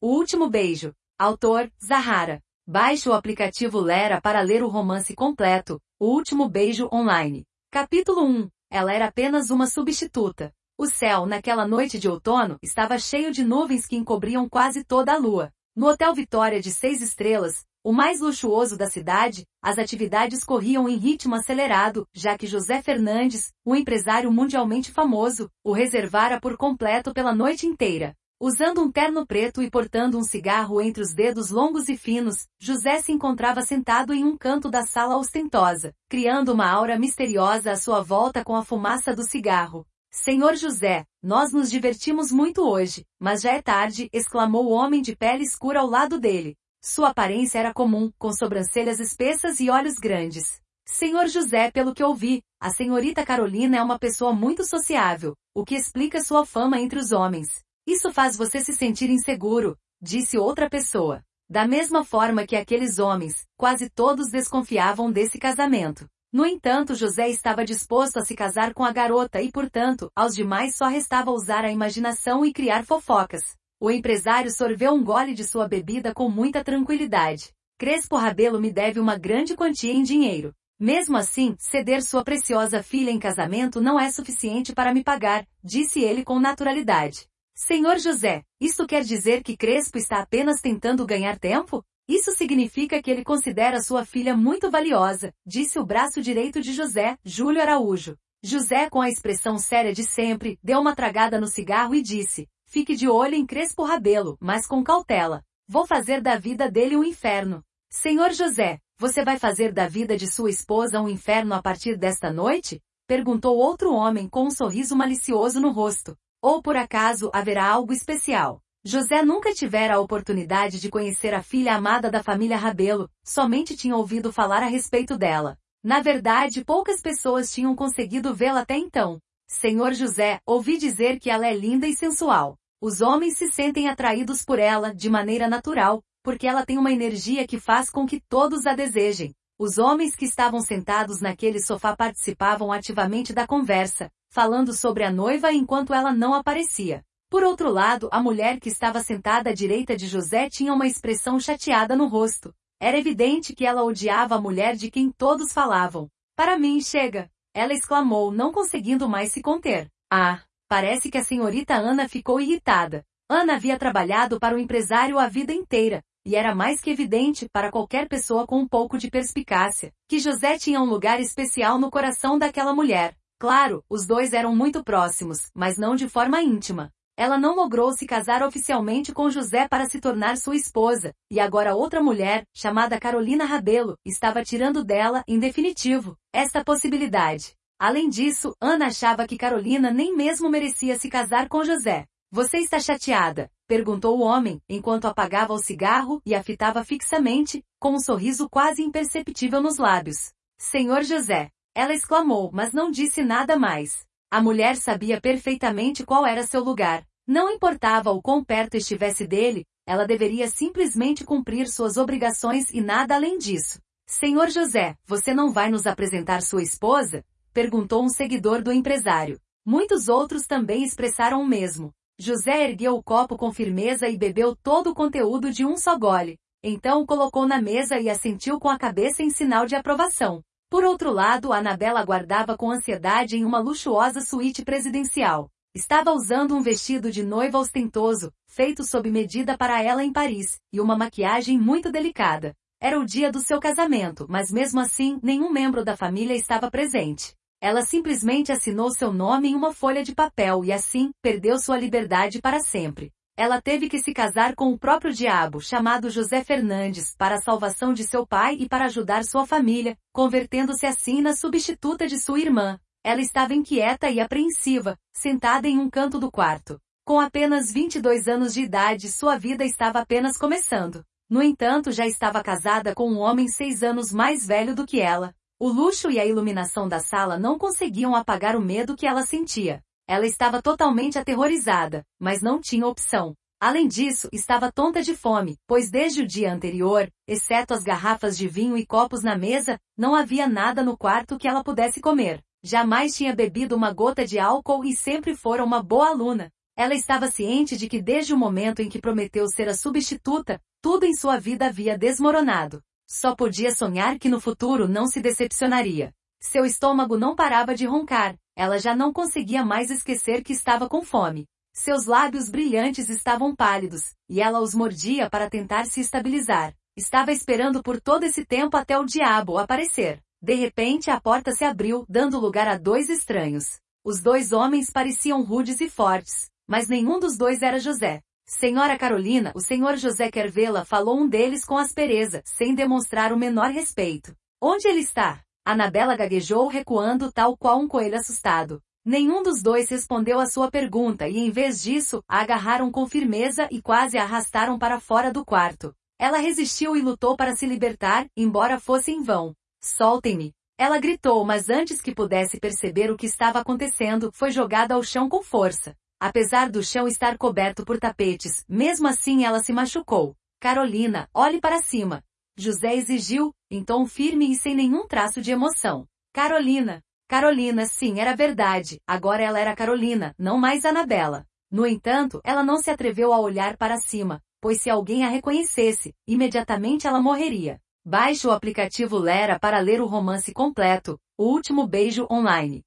O Último Beijo. Autor, Zahara. Baixe o aplicativo Lera para ler o romance completo, O Último Beijo Online. Capítulo 1. Ela era apenas uma substituta. O céu, naquela noite de outono, estava cheio de nuvens que encobriam quase toda a lua. No Hotel Vitória de seis estrelas, o mais luxuoso da cidade, as atividades corriam em ritmo acelerado, já que José Fernandes, um empresário mundialmente famoso, o reservara por completo pela noite inteira. Usando um terno preto e portando um cigarro entre os dedos longos e finos, José se encontrava sentado em um canto da sala ostentosa, criando uma aura misteriosa à sua volta com a fumaça do cigarro. Senhor José, nós nos divertimos muito hoje, mas já é tarde, exclamou o homem de pele escura ao lado dele. Sua aparência era comum, com sobrancelhas espessas e olhos grandes. Senhor José, pelo que ouvi, a senhorita Carolina é uma pessoa muito sociável, o que explica sua fama entre os homens. Isso faz você se sentir inseguro, disse outra pessoa. Da mesma forma que aqueles homens, quase todos desconfiavam desse casamento. No entanto, José estava disposto a se casar com a garota e, portanto, aos demais só restava usar a imaginação e criar fofocas. O empresário sorveu um gole de sua bebida com muita tranquilidade. Crespo Rabelo me deve uma grande quantia em dinheiro. Mesmo assim, ceder sua preciosa filha em casamento não é suficiente para me pagar, disse ele com naturalidade. Senhor José, isto quer dizer que Crespo está apenas tentando ganhar tempo? Isso significa que ele considera sua filha muito valiosa, disse o braço direito de José, Júlio Araújo. José, com a expressão séria de sempre, deu uma tragada no cigarro e disse, fique de olho em Crespo Rabelo, mas com cautela. Vou fazer da vida dele um inferno. Senhor José, você vai fazer da vida de sua esposa um inferno a partir desta noite? Perguntou outro homem com um sorriso malicioso no rosto. Ou por acaso haverá algo especial? José nunca tivera a oportunidade de conhecer a filha amada da família Rabelo, somente tinha ouvido falar a respeito dela. Na verdade, poucas pessoas tinham conseguido vê-la até então. Senhor José, ouvi dizer que ela é linda e sensual. Os homens se sentem atraídos por ela, de maneira natural, porque ela tem uma energia que faz com que todos a desejem. Os homens que estavam sentados naquele sofá participavam ativamente da conversa, falando sobre a noiva enquanto ela não aparecia. Por outro lado, a mulher que estava sentada à direita de José tinha uma expressão chateada no rosto. Era evidente que ela odiava a mulher de quem todos falavam. Para mim, chega! Ela exclamou, não conseguindo mais se conter. Ah, parece que a senhorita Ana ficou irritada. Ana havia trabalhado para o empresário a vida inteira, e era mais que evidente para qualquer pessoa com um pouco de perspicácia, que José tinha um lugar especial no coração daquela mulher. Claro, os dois eram muito próximos, mas não de forma íntima. Ela não logrou se casar oficialmente com José para se tornar sua esposa, e agora outra mulher, chamada Carolina Rabelo, estava tirando dela, em definitivo, esta possibilidade. Além disso, Ana achava que Carolina nem mesmo merecia se casar com José. Você está chateada? Perguntou o homem, enquanto apagava o cigarro e a fitava fixamente, com um sorriso quase imperceptível nos lábios. Senhor José, ela exclamou, mas não disse nada mais. A mulher sabia perfeitamente qual era seu lugar. Não importava o quão perto estivesse dele, ela deveria simplesmente cumprir suas obrigações e nada além disso. Senhor José, você não vai nos apresentar sua esposa? Perguntou um seguidor do empresário. Muitos outros também expressaram o mesmo. José ergueu o copo com firmeza e bebeu todo o conteúdo de um só gole. Então o colocou na mesa e assentiu com a cabeça em sinal de aprovação. Por outro lado, Anabela aguardava com ansiedade em uma luxuosa suíte presidencial. Estava usando um vestido de noiva ostentoso, feito sob medida para ela em Paris, e uma maquiagem muito delicada. Era o dia do seu casamento, mas mesmo assim, nenhum membro da família estava presente. Ela simplesmente assinou seu nome em uma folha de papel e assim, perdeu sua liberdade para sempre. Ela teve que se casar com o próprio diabo, chamado José Fernandes, para a salvação de seu pai e para ajudar sua família, convertendo-se assim na substituta de sua irmã. Ela estava inquieta e apreensiva, sentada em um canto do quarto. Com apenas 22 anos de idade, sua vida estava apenas começando. No entanto, já estava casada com um homem seis anos mais velho do que ela. O luxo e a iluminação da sala não conseguiam apagar o medo que ela sentia. Ela estava totalmente aterrorizada, mas não tinha opção. Além disso, estava tonta de fome, pois desde o dia anterior, exceto as garrafas de vinho e copos na mesa, não havia nada no quarto que ela pudesse comer. Jamais tinha bebido uma gota de álcool e sempre fora uma boa aluna. Ela estava ciente de que desde o momento em que prometeu ser a substituta, tudo em sua vida havia desmoronado. Só podia sonhar que no futuro não se decepcionaria. Seu estômago não parava de roncar, ela já não conseguia mais esquecer que estava com fome. Seus lábios brilhantes estavam pálidos, e ela os mordia para tentar se estabilizar. Estava esperando por todo esse tempo até o diabo aparecer. De repente a porta se abriu, dando lugar a dois estranhos. Os dois homens pareciam rudes e fortes, mas nenhum dos dois era José. Senhora Carolina, o senhor José quer vê-la, falou um deles com aspereza, sem demonstrar o menor respeito. Onde ele está? Anabela gaguejou recuando tal qual um coelho assustado. Nenhum dos dois respondeu à sua pergunta e em vez disso, a agarraram com firmeza e quase a arrastaram para fora do quarto. Ela resistiu e lutou para se libertar, embora fosse em vão. Soltem-me! Ela gritou, mas antes que pudesse perceber o que estava acontecendo, foi jogada ao chão com força. Apesar do chão estar coberto por tapetes, mesmo assim ela se machucou. Carolina, olhe para cima. José exigiu, em tom firme e sem nenhum traço de emoção. Carolina, Carolina, sim, era verdade. Agora ela era Carolina, não mais Anabela. No entanto, ela não se atreveu a olhar para cima, pois se alguém a reconhecesse, imediatamente ela morreria. Baixe o aplicativo Lera para ler o romance completo, O Último Beijo online.